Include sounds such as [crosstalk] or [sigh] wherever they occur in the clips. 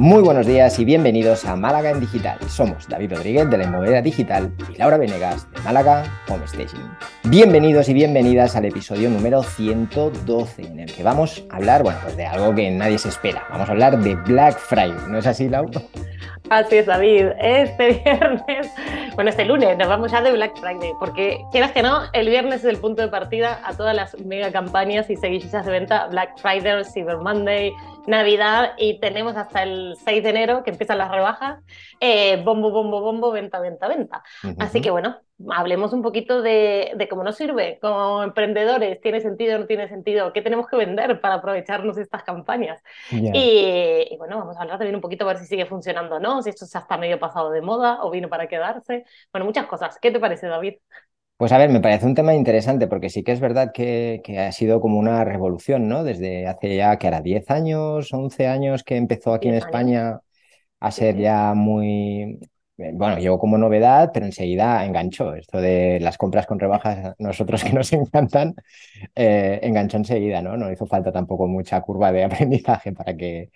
Muy buenos días y bienvenidos a Málaga en Digital. Somos David Rodríguez de la Inmobiliaria Digital y Laura Venegas de Málaga Home Station. Bienvenidos y bienvenidas al episodio número 112 en el que vamos a hablar, bueno, pues de algo que nadie se espera. Vamos a hablar de Black Friday, ¿no es así, Laura? Así es, David. Este [laughs] viernes, bueno, este lunes nos vamos ya de Black Friday, porque quieras que no, el viernes es el punto de partida a todas las mega campañas y seguidillas de venta Black Friday, Cyber Monday, Navidad y tenemos hasta el 6 de enero que empiezan las rebajas. Eh, bombo, bombo, bombo, venta, venta, venta. Así que bueno, hablemos un poquito de, cómo nos sirve como emprendedores, tiene sentido o no tiene sentido, qué tenemos que vender para aprovecharnos de estas campañas. Y, bueno, vamos a hablar también un poquito a ver si sigue funcionando o no, si esto ya está medio pasado de moda o vino para quedarse. Bueno, muchas cosas. ¿Qué te parece, David? Pues a ver, me parece un tema interesante porque sí que es verdad que, ha sido como una revolución, ¿no? Desde hace ya, que era 10 años, 11 años que empezó aquí en España a ser ya muy, bueno, llegó como novedad, pero enseguida enganchó. Esto de las compras con rebajas, nosotros que nos [laughs] encantan, eh, enganchó enseguida, ¿no? No hizo falta tampoco mucha curva de [laughs] aprendizaje para que,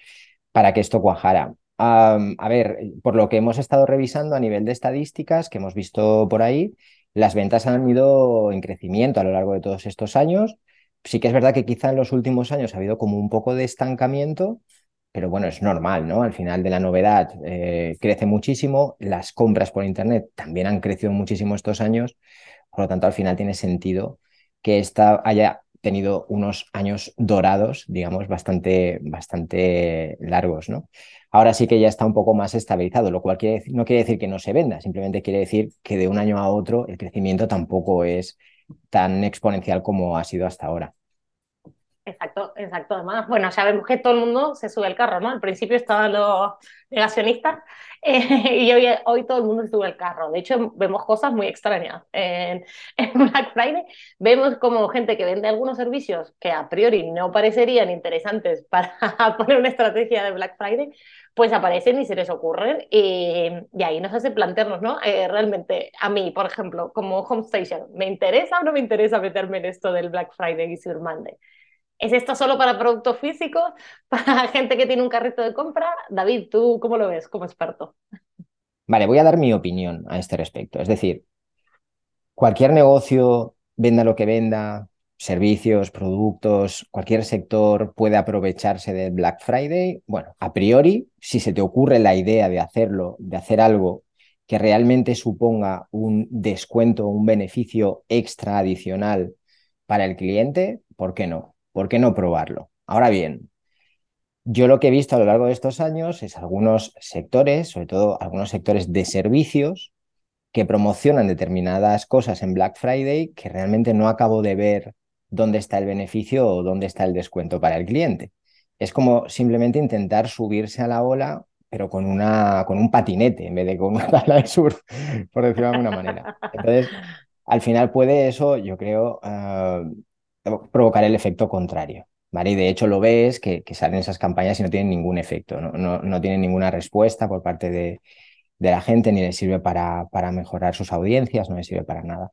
para que esto cuajara. a ver, por lo que hemos estado revisando a nivel de estadísticas que hemos visto por ahí, las ventas han ido en crecimiento a lo largo de todos estos años. Sí que es verdad que quizá en los últimos años ha habido como un poco de estancamiento, pero bueno, es normal, ¿no? Al final de la novedad eh, crece muchísimo, las compras por Internet también han crecido muchísimo estos años, por lo tanto al final tiene sentido que esta haya tenido unos años dorados, digamos, bastante, bastante largos, ¿no? Ahora sí que ya está un poco más estabilizado, lo cual no quiere decir que no se venda, simplemente quiere decir que de un año a otro el crecimiento tampoco es tan exponencial como ha sido hasta ahora. Exacto, exacto. Además, bueno, ya vemos que todo el mundo se sube al carro, ¿no? Al principio estaban los negacionistas [laughs] eh, y hoy, hoy todo el mundo se sube al carro. De hecho, vemos cosas muy extrañas. En, [laughs] en, Black Friday vemos como gente que vende algunos servicios que a priori no parecerían interesantes [laughs] para poner una estrategia de Black Friday, pues aparecen y se les ocurren y, y ahí nos hace plantearnos, ¿no? Eh, realmente, a mí, por ejemplo, como Home Station, ¿me interesa o no me interesa meterme en esto del Black Friday y Cyber Monday? ¿Es esto solo para productos físicos? [laughs] ¿Para gente que tiene un carrito de compra? David, ¿tú cómo lo ves como experto? Vale, voy a dar mi opinión a este respecto. Es decir, cualquier negocio, venda lo que venda, servicios, productos, cualquier sector puede aprovecharse del Black Friday. Bueno, a priori, si se te ocurre la idea de hacerlo, de hacer algo que realmente suponga un descuento, un beneficio extra adicional para el cliente, ¿por qué no? ¿Por qué no probarlo? Ahora bien, yo lo que he visto a lo largo de estos años es algunos sectores, sobre todo algunos sectores de servicios, que promocionan determinadas cosas en Black Friday que realmente no acabo de ver dónde está el beneficio o dónde está el descuento para el cliente. Es como simplemente intentar subirse a la ola, pero con, una, con un patinete en vez de con [laughs] una tabla de surf, por decirlo de alguna manera. Entonces, al final puede eso, yo creo, ah, provocar el efecto contrario. ¿vale? Y de hecho lo ves que, salen esas campañas y no tienen ningún efecto, no, no, tienen ninguna respuesta por parte de, de, la gente, ni les sirve para, para mejorar sus audiencias, no les sirve para nada.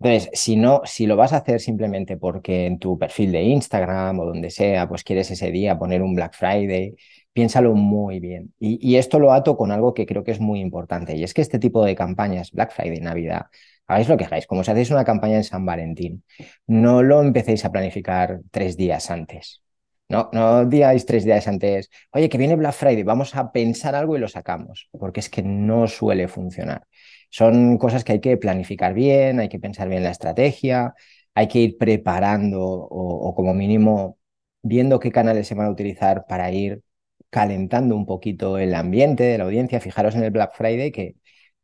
Entonces, si no, si lo vas a hacer simplemente porque en tu perfil de Instagram o donde sea, pues quieres ese día poner un Black Friday, piénsalo muy bien. Y, esto lo ato con algo que creo que es muy importante, y es que este tipo de campañas, Black Friday, Navidad, hagáis lo que hagáis, como si hacéis una campaña en San Valentín, no lo empecéis a planificar tres días antes. No, no digáis tres días antes, oye, que viene Black Friday, vamos a pensar algo y lo sacamos, porque es que no suele funcionar. Son cosas que hay que planificar bien, hay que pensar bien la estrategia, hay que ir preparando o como mínimo viendo qué canales se van a utilizar para ir calentando un poquito el ambiente de la audiencia. Fijaros en el Black Friday que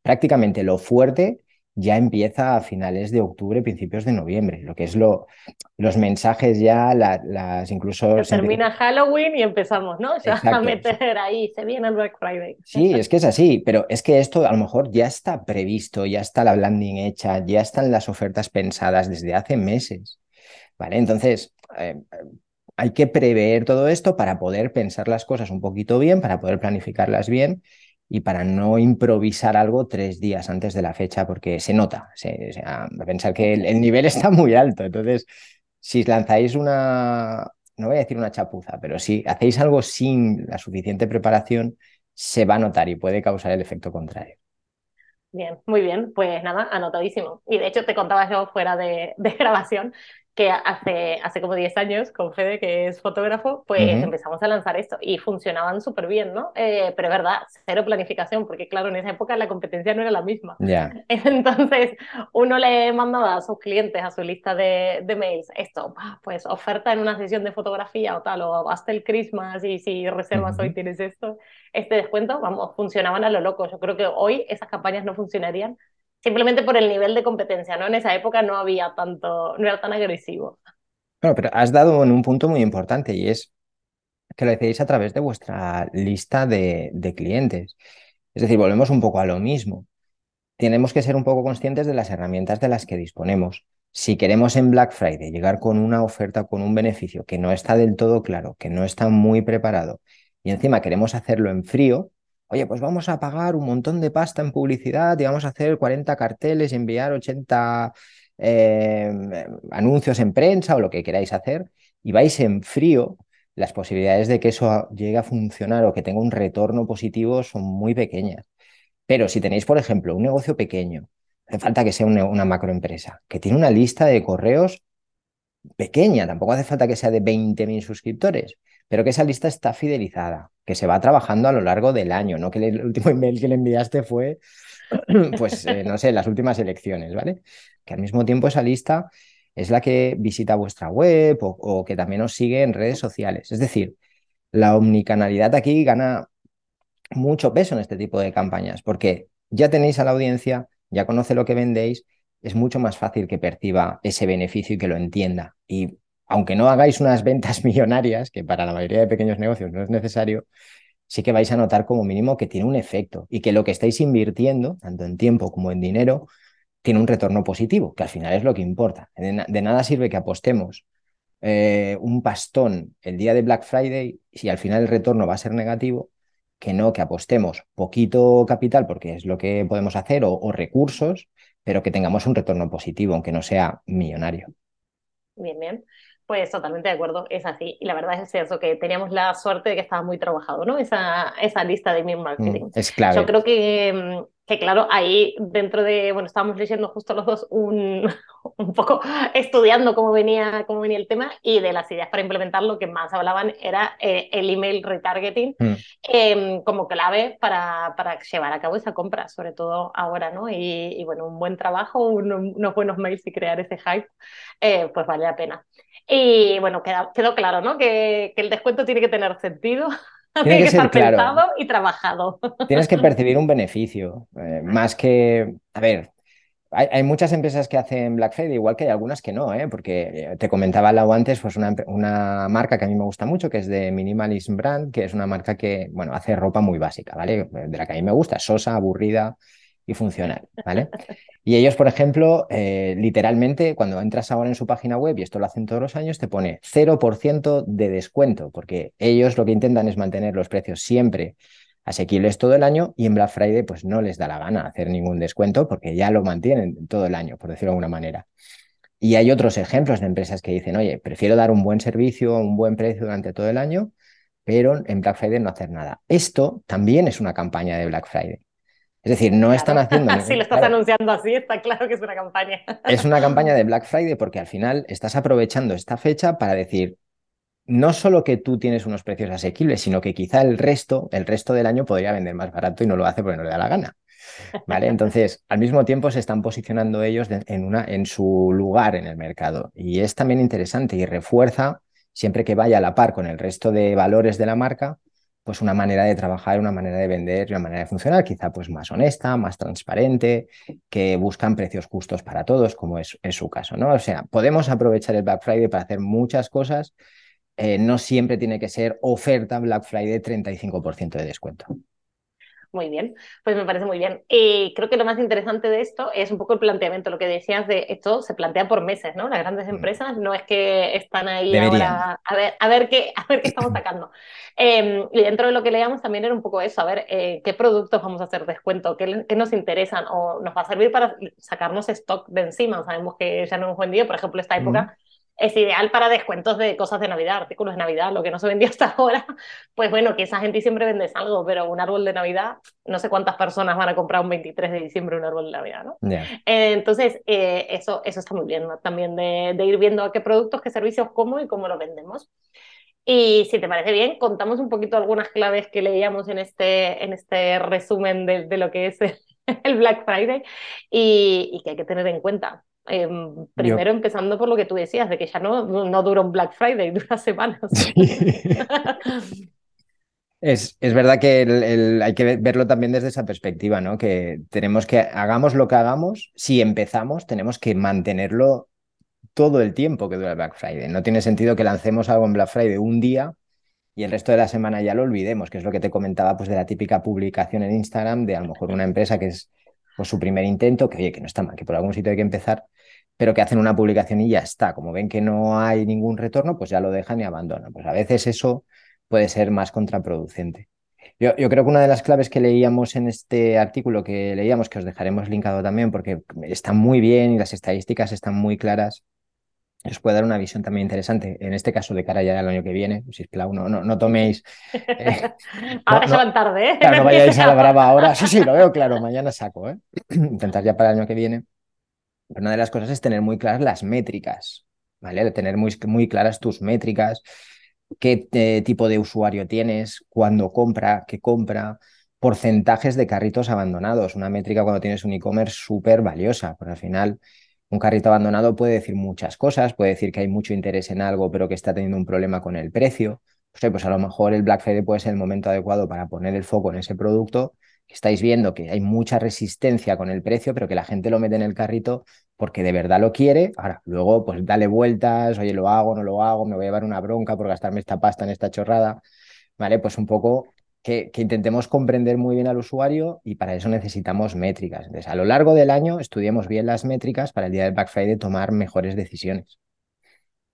prácticamente lo fuerte ya empieza a finales de octubre, principios de noviembre, lo que es lo, los mensajes ya, las incluso... termina Halloween y empezamos, ¿no? Ya a meter ahí, se viene el Black Friday. Sí, es que es así, pero es que esto a lo mejor ya está previsto, ya está la landing hecha, ya están las ofertas pensadas desde hace meses, ¿vale? Entonces... Eh, hay que prever todo esto para poder pensar las cosas un poquito bien, para poder planificarlas bien y para no improvisar algo tres días antes de la fecha, porque se nota, se, pensar que el, nivel [laughs] está muy alto. Entonces, si lanzáis una, no voy a decir una chapuza, pero si hacéis algo sin la suficiente preparación, se va a notar y puede causar el efecto contrario. Bien, muy bien, pues nada, anotadísimo. Y de hecho te contaba yo fuera de grabación que hace, hace como 10 años, con Fede, que es fotógrafo, pues empezamos a lanzar esto y funcionaban súper bien, ¿no? Eh, pero es verdad, cero planificación, porque claro, en esa época la competencia no era la misma. [laughs] Entonces, uno le mandaba a sus clientes, a su lista de, de mails, esto, pues oferta en una sesión de fotografía o tal, o hasta el Christmas y si reservas hoy tienes esto, este descuento, vamos, funcionaban a lo loco. Yo creo que hoy esas campañas no funcionarían simplemente por el nivel de competencia, ¿no? En esa época no había tanto, no era tan agresivo. Bueno, pero has dado en un punto muy importante y es que lo decís a través de vuestra lista de, de clientes. Es decir, volvemos un poco a lo mismo. Tenemos que ser un poco conscientes de las herramientas de las que disponemos. Si queremos en Black Friday llegar con una oferta, con un beneficio que no está del todo claro, que no está muy preparado, y encima queremos hacerlo en frío, oye, pues vamos a pagar un montón de pasta en publicidad y vamos a hacer 40 carteles enviar 80 eh, anuncios en prensa o lo que queráis hacer, y vais en frío, las posibilidades de que eso llegue a funcionar o que tenga un retorno positivo son muy pequeñas. Pero si tenéis, por ejemplo, un negocio pequeño, hace falta que sea una, una macroempresa, que tiene una lista de correos pequeña, tampoco hace falta que sea de 20.000 suscriptores, pero que esa lista está fidelizada, que se va trabajando a lo largo del año, no que el último [laughs] email que le enviaste fue, [clears throat] pues, eh, no sé, las últimas elecciones, ¿vale? Que al mismo tiempo esa lista es la que visita vuestra web o, o que también os sigue en redes sociales. Es decir, la omnicanalidad aquí gana mucho peso en este tipo de campañas, porque ya tenéis a la audiencia, ya conoce lo que vendéis, es mucho más fácil que perciba ese beneficio y que lo entienda. Y aunque no hagáis unas ventas [laughs] millonarias, que para la mayoría de pequeños negocios no es necesario, sí que vais a notar como mínimo que tiene un efecto y que lo que estáis invirtiendo, tanto en tiempo como en dinero, tiene un retorno positivo, que al final es lo que importa. De, nada sirve que apostemos eh, un pastón el día de Black Friday si al final el retorno va a ser negativo, que no que apostemos poquito capital, porque es lo que podemos hacer, o recursos, pero que tengamos un retorno positivo, aunque no sea millonario. Bien, bien. Pues totalmente de acuerdo, es así. Y la verdad es eso, que teníamos la suerte de que estaba muy trabajado, ¿no? Esa, esa lista de email marketing. Mm, es clave. Yo creo que, que, claro, ahí dentro de, bueno, estábamos leyendo justo los dos un, [laughs] un poco estudiando cómo venía, cómo venía el tema y de las ideas para implementar lo que más hablaban era eh, el email retargeting mm. em, como clave para, para llevar a cabo esa compra, sobre todo ahora, ¿no? Y, y bueno, un buen trabajo, unos buenos mails y crear ese hype, eh, pues vale la pena. Y bueno, quedó, claro, ¿no? Que, el descuento tiene que tener sentido. [laughs] Tiene, que, estar pensado y trabajado. Tienes que [laughs] percibir un beneficio, eh, más que, a ver, hay, muchas empresas que hacen Black Friday, igual que hay algunas que no, ¿eh? porque eh, te comentaba Lau antes, pues una, una, marca que a mí me gusta mucho, que es de Minimalism Brand, que es una marca que, bueno, hace ropa muy básica, ¿vale? De la que a mí me gusta, sosa, aburrida, y funcional, ¿vale? Y ellos, por ejemplo, eh, literalmente, cuando entras ahora en su página web, y esto lo hacen todos los años, te pone 0% de descuento, porque ellos lo que intentan es mantener los precios siempre asequibles todo el año y en Black Friday pues no les da la gana hacer ningún descuento porque ya lo mantienen todo el año, por decirlo de alguna manera. Y hay otros ejemplos de empresas que dicen, oye, prefiero dar un buen servicio, un buen precio durante todo el año, pero en Black Friday no hacer nada. Esto también es una campaña de Black Friday. Es decir, no están haciendo. [laughs] Si lo estás anunciando así, está claro que es una campaña. [laughs] Es una campaña de Black Friday porque al final estás aprovechando esta fecha para decir no solo que tú tienes unos precios asequibles, sino que quizá el resto, el resto del año podría vender más barato y no lo hace porque no le da la gana. ¿Vale? Entonces, al mismo tiempo se están posicionando ellos en, una, en su lugar en el mercado. Y es también interesante y refuerza, siempre que vaya a la par con el resto de valores de la marca, pues una manera de trabajar, una manera de vender una manera de funcionar, quizá pues más honesta, más transparente, que buscan precios justos para todos, como es, su caso, ¿no? O sea, podemos aprovechar el Black Friday para hacer muchas cosas, eh, no siempre tiene que ser oferta Black Friday 35% de descuento. Muy bien, pues me parece muy bien. Y creo que lo más interesante de esto es un poco el planteamiento, lo que decías de esto se plantea por meses, ¿no? Las grandes mm. empresas no es que están ahí ahora a ver, a ver qué, a ver qué estamos sacando. Em, y dentro de lo que leíamos también era un poco eso, a ver eh, qué productos vamos a hacer descuento, qué, qué, nos interesan o nos va a servir para sacarnos stock de encima. Sabemos que ya no hemos vendido, por ejemplo, esta época es ideal para descuentos de cosas de Navidad, artículos de Navidad, lo que no se vendía [laughs] hasta ahora, pues bueno, que esa gente siempre vende algo, pero un árbol de Navidad, no sé cuántas personas van a comprar un 23 de diciembre un árbol de Navidad, ¿no? Eh, entonces, eh, eso, eso está muy bien, ¿no? También de, de, ir viendo qué productos, qué servicios, cómo y cómo lo vendemos. Y si te parece bien, contamos un poquito algunas claves que leíamos en este, en este resumen de, de lo que es el, [laughs] Black Friday y, y que hay que tener en cuenta. Em, primero empezando por lo que tú decías, de que ya no, no dura un Black Friday, [laughs] dura semanas. Es, es, verdad que el, hay que verlo también desde esa perspectiva, ¿no? Que tenemos que, hagamos lo que hagamos, si empezamos, tenemos que mantenerlo todo el tiempo que dura el Black Friday. No tiene sentido que lancemos algo en Black Friday un día y el resto de la semana ya lo olvidemos, que es lo que te comentaba pues de la típica publicación en Instagram de a lo mejor una empresa que es pues, su primer intento, que oye, que no está mal, que por algún sitio hay que empezar, pero que hacen una publicación y ya está. Como ven que no hay ningún retorno, pues ya lo dejan y abandonan. Pues a veces eso puede ser más contraproducente. Yo, yo, creo que una de las claves que leíamos en este artículo que leíamos, que os dejaremos linkado también, porque está muy bien y las estadísticas están muy claras, os puede dar una visión también interesante, en este caso de cara ya al año que viene, si no, no, no toméis... Eh, [laughs] ahora se van tarde, ¿eh? Claro, no [laughs] vayáis a la brava ahora, sí, sí, lo veo claro, mañana saco, ¿eh? [clears throat] Intentar ya para el año que viene. Pero una de las cosas es tener muy claras las métricas, ¿vale? Tener muy, muy claras tus métricas, qué eh, tipo de usuario tienes, cuándo compra, qué compra, porcentajes de carritos abandonados, una métrica cuando tienes un e-commerce súper valiosa, porque al final un carrito abandonado puede decir muchas cosas, puede decir que hay mucho interés en algo, pero que está teniendo un problema con el precio. pues a lo mejor el Black Friday puede ser el momento adecuado para poner el foco en ese producto. estáis viendo que hay mucha resistencia con el precio, pero que la gente lo mete en el carrito porque de verdad lo quiere. Ahora, luego, pues dale vueltas, oye, lo hago, no lo hago, me voy a llevar una bronca por gastarme esta pasta en esta chorrada. ¿Vale? Pues un poco que, intentemos comprender muy bien al usuario y para eso necesitamos métricas. Entonces, a lo largo del año estudiemos bien las métricas para el día del Black Friday tomar mejores decisiones.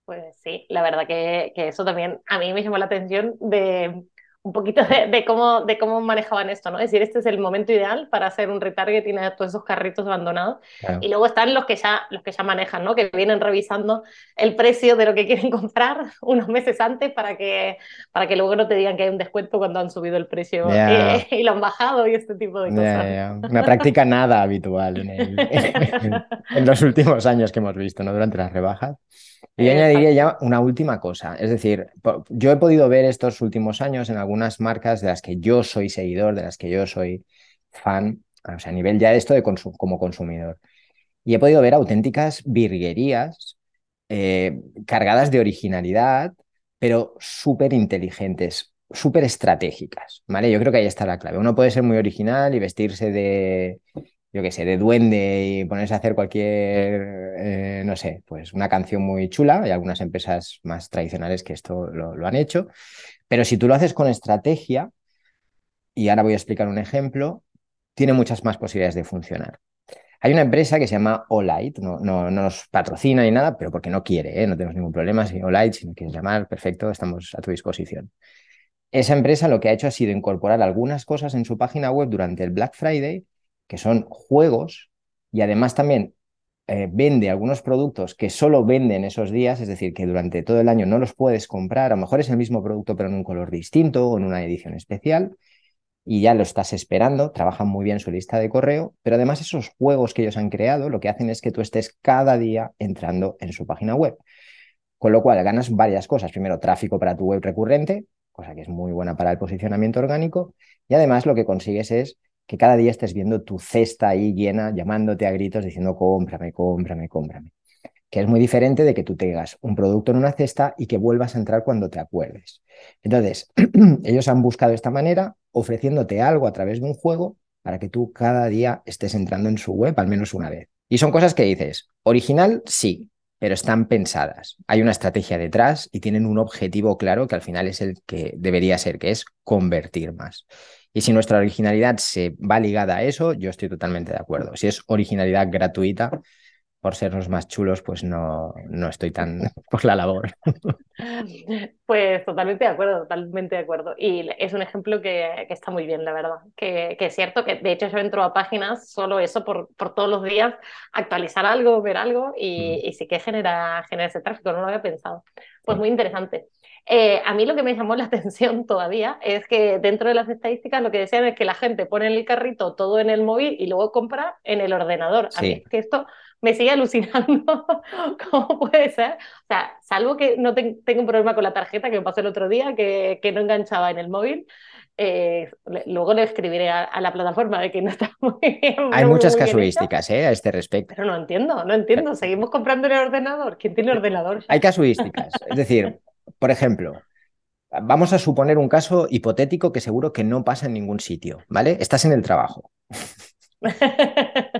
Pues sí, la verdad que, que eso también a mí me llamó la atención de un poquito de, cómo, de cómo manejaban esto, ¿no? Es decir, este es el momento ideal para hacer un retargeting a todos esos carritos abandonados. Y luego están los que, ya, los que ya manejan, ¿no? Que vienen revisando el precio de lo que quieren [laughs] comprar unos meses antes para que, para que luego no te digan que hay un descuento cuando han subido el precio [laughs] y, lo han bajado y este tipo de cosas. Una práctica nada habitual [laughs] en, en los últimos años que hemos visto, ¿no? Durante las rebajas. Y añadiría ya una última cosa. Es decir, yo he podido ver estos últimos años en algunas marcas de las que yo soy seguidor, de las que yo soy fan, o sea, a nivel ya de esto de como consumidor. Y he podido ver auténticas virguerías eh, cargadas de originalidad, pero súper inteligentes, súper estratégicas. ¿vale? Yo creo que ahí está la clave. Uno puede ser muy original y vestirse de yo qué sé, de duende y ponerse a hacer cualquier, eh, no sé, pues una canción muy chula. Hay algunas empresas más tradicionales que esto lo, han hecho. Pero si tú lo haces con estrategia, y ahora voy a explicar un ejemplo, tiene muchas más posibilidades de funcionar. Hay una empresa que se llama Olight, no, no, nos patrocina ni nada, pero porque no quiere, ¿eh? no tenemos ningún problema. Si Olight, si no quieres llamar, perfecto, estamos a tu disposición. Esa empresa lo que ha hecho ha sido incorporar algunas cosas en su página web durante el Black Friday que son juegos, y además también eh, vende algunos productos que solo venden esos días, es decir, que durante todo el año no los puedes comprar, a lo mejor es el mismo producto pero en un color distinto o en una edición especial, y ya lo estás esperando, trabajan muy bien su lista de correo, pero además esos juegos que ellos han creado lo que hacen es que tú estés cada día entrando en su página web. Con lo cual ganas varias cosas. Primero, tráfico para tu web recurrente, cosa que es muy buena para el posicionamiento orgánico, y además lo que consigues es que cada día estés viendo tu cesta ahí llena, llamándote a gritos, diciendo cómprame, cómprame, cómprame. Que es muy diferente de que tú tengas un producto en una cesta y que vuelvas a entrar cuando te acuerdes. Entonces, [clears throat] ellos han buscado esta manera, ofreciéndote algo a través de un juego para que tú cada día estés entrando en su web al menos una vez. Y son cosas que dices, original sí, pero están pensadas. Hay una estrategia detrás y tienen un objetivo claro que al final es el que debería ser, que es convertir más. Y si nuestra originalidad se va ligada a eso, yo estoy totalmente de acuerdo. Si es originalidad gratuita, por ser los más chulos, pues no, no estoy tan [laughs] por la labor. [laughs] Pues totalmente de acuerdo, totalmente de acuerdo. Y es un ejemplo que, que está muy bien, la verdad. Que, que, es cierto que de hecho yo entro a páginas solo eso por, por todos los días, actualizar algo, ver algo y, mm. y sí que genera, genera ese tráfico, no lo había pensado. Pues muy interesante. Eh, a mí lo que me llamó la [laughs] atención todavía es que dentro de las estadísticas lo que decían es que la gente pone en el carrito todo en el móvil y luego compra en el ordenador. A mí es que esto me sigue alucinando. [laughs] ¿Cómo puede ser? O sea, salvo que no tengo un problema con la tarjeta que me pasó el otro día, que, que no enganchaba en el móvil. Eh, luego le escribiré a, la plataforma de que no está [laughs] muy bien. Hay muchas casuísticas eh, a este respecto. Pero no entiendo, no entiendo. Seguimos comprando en el ordenador. ¿Quién tiene ordenador? Hay casuísticas. Es decir, por ejemplo, vamos a suponer un caso hipotético que seguro que no pasa en ningún sitio, ¿vale? Estás en el trabajo. [laughs]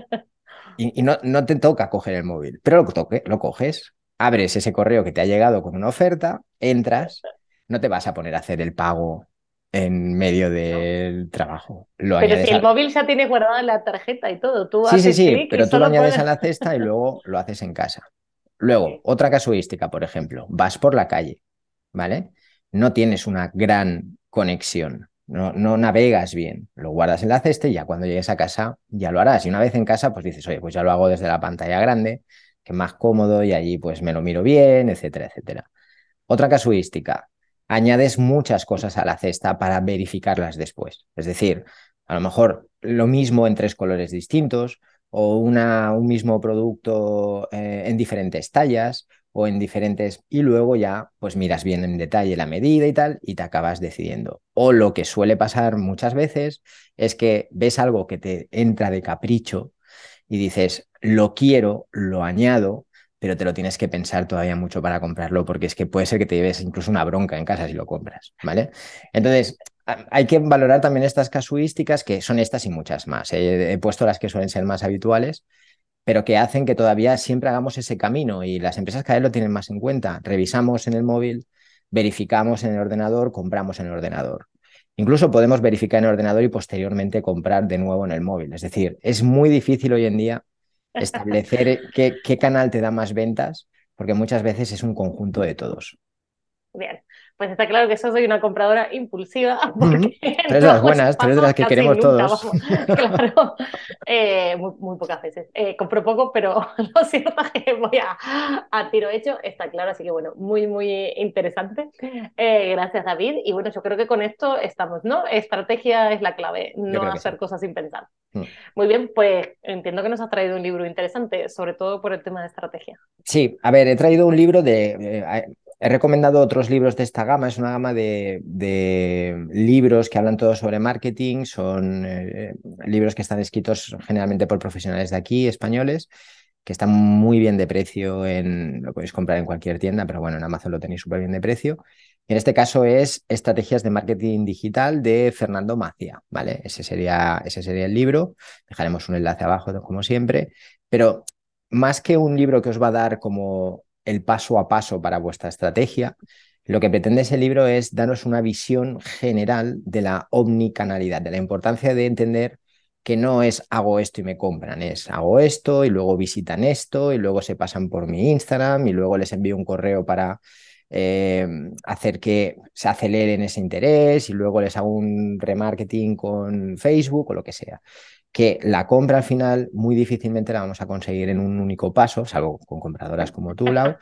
y, no, no, te toca coger el móvil, pero lo, toque, lo coges, abres ese correo que te ha llegado con una oferta, entras, no te vas a poner a hacer el pago en medio del trabajo. pero si el móvil ya tiene guardada la tarjeta y todo, tú Sí, sí, sí, pero tú lo añades a la cesta y luego lo haces en casa. Luego, otra casuística, por ejemplo, vas por la calle, ¿vale? No tienes una gran conexión no, navegas bien, lo guardas en la cesta y ya cuando llegues a casa ya lo harás. Y una vez en casa, pues dices, oye, pues ya lo hago desde la pantalla grande, que es más cómodo y allí pues me lo miro bien, etcétera, etcétera. Otra casuística, añades muchas cosas a la cesta para verificarlas después. Es decir, a lo mejor lo mismo en tres colores distintos o una, un mismo producto eh, en diferentes tallas o en diferentes y luego ya pues miras bien en detalle la medida y tal y te acabas decidiendo. O lo que suele pasar muchas veces es que ves algo que te entra de capricho y dices, lo quiero, lo añado, pero te lo tienes que pensar todavía mucho para comprarlo porque es que puede ser que te lleves incluso una bronca en casa si lo compras, ¿vale? Entonces, hay que valorar también estas casuísticas que son estas y muchas más. He puesto las que suelen ser más habituales, pero que hacen que todavía siempre hagamos ese camino y las empresas cada vez lo tienen más en cuenta. Revisamos en el móvil, verificamos en el ordenador, compramos en el ordenador. Incluso podemos verificar en el ordenador y posteriormente comprar de nuevo en el móvil. Es decir, es muy difícil hoy en día establecer [laughs] qué, qué canal te da más ventas, porque muchas veces es un conjunto de todos. Bien pues está claro que yo soy una compradora impulsiva. [laughs] Porque Pero de las buenas, pero de las que queremos todos. [laughs] claro, eh, muy, pocas veces. Eh, compro poco, pero [laughs] lo cierto es que voy a, a, tiro hecho, está claro. Así que bueno, muy, muy interesante. Eh, gracias, David. Y bueno, yo creo que con esto estamos, ¿no? Estrategia es la clave, no hacer cosas sin pensar. Mm. Muy bien, pues entiendo que nos has traído un libro interesante, sobre todo por el tema de estrategia. Sí, a ver, he traído un libro de He recomendado otros libros de esta gama, es una gama de, libros que hablan todos sobre marketing, son eh, libros que están escritos generalmente por profesionales de aquí, españoles, que están muy bien de precio, en, lo podéis comprar en cualquier tienda, pero bueno, en Amazon lo tenéis súper bien de precio. En este caso es Estrategias de Marketing Digital de Fernando Macia, ¿vale? Ese sería, ese sería el libro, dejaremos un enlace abajo como siempre, pero más que un libro que os va a dar como el paso a paso para vuestra estrategia, lo que pretende ese libro es daros una visión general de la omnicanalidad, de la importancia de entender que no es hago esto y me compran, es hago esto y luego visitan esto y luego se pasan por mi Instagram y luego les envío un correo para eh, hacer que se aceleren ese interés y luego les hago un remarketing con Facebook o lo que sea que la compra al final muy difícilmente la vamos a conseguir en un único paso, salvo con compradoras como tú, Lau,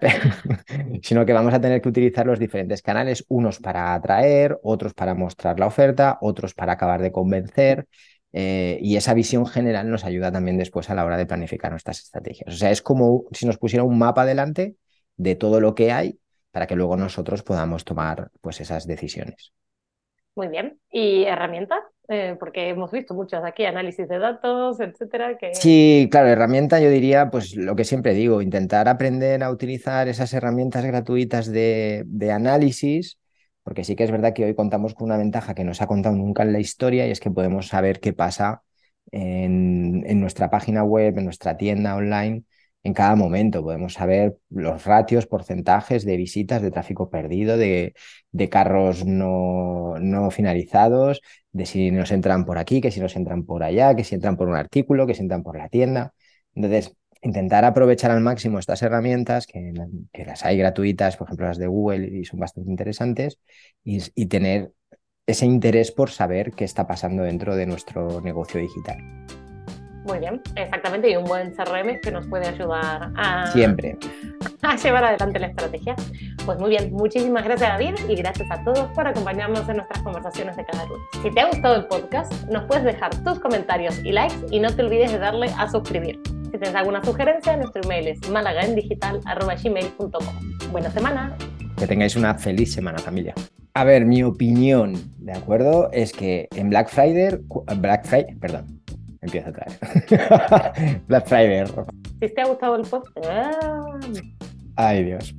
[laughs] [laughs] sino que vamos a tener que utilizar los diferentes canales, unos para atraer, otros para mostrar la oferta, otros para acabar de convencer. Eh, y esa visión general nos ayuda también después a la hora de planificar nuestras estrategias. O sea, es como si nos pusiera un mapa delante de todo lo que hay para que luego nosotros podamos tomar pues, esas decisiones. Muy bien. ¿Y herramientas? Eh, porque hemos visto muchas aquí, análisis de datos, etcétera. Que... Sí, claro, herramienta yo diría, pues lo que siempre digo, intentar aprender a utilizar esas herramientas gratuitas de, de análisis, porque sí que es verdad que hoy contamos con una ventaja que no se ha contado nunca en la historia y es que podemos saber qué pasa en, en nuestra página web, en nuestra tienda online en cada momento. Podemos saber los ratios, porcentajes de visitas, de tráfico perdido, de, de carros no, no, finalizados, de si nos entran por aquí, que si nos entran por allá, que si entran por un artículo, que si entran por la tienda. Entonces, intentar aprovechar al máximo estas herramientas, que, que, las hay gratuitas, por ejemplo las de Google, y son bastante interesantes, y, y tener ese interés por saber qué está pasando dentro de nuestro negocio digital. Muy bien, exactamente, y un buen CRM que nos puede ayudar a, Siempre. [laughs] a llevar adelante la estrategia. Pues muy bien, muchísimas gracias David y gracias a todos por acompañarnos en nuestras conversaciones de cada lunes. Si te ha gustado el podcast, nos puedes dejar tus comentarios y likes y no te olvides de darle a suscribir. Si tienes alguna sugerencia, nuestro email es malagaendigital.gmail.com. Buena semana. Que tengáis una feliz semana, familia. A ver, mi opinión, ¿de acuerdo? Es que en Black Friday, Black Friday, perdón, empiezo otra vez. [laughs] Black Friday. Si te ha gustado el podcast. Ay, Dios.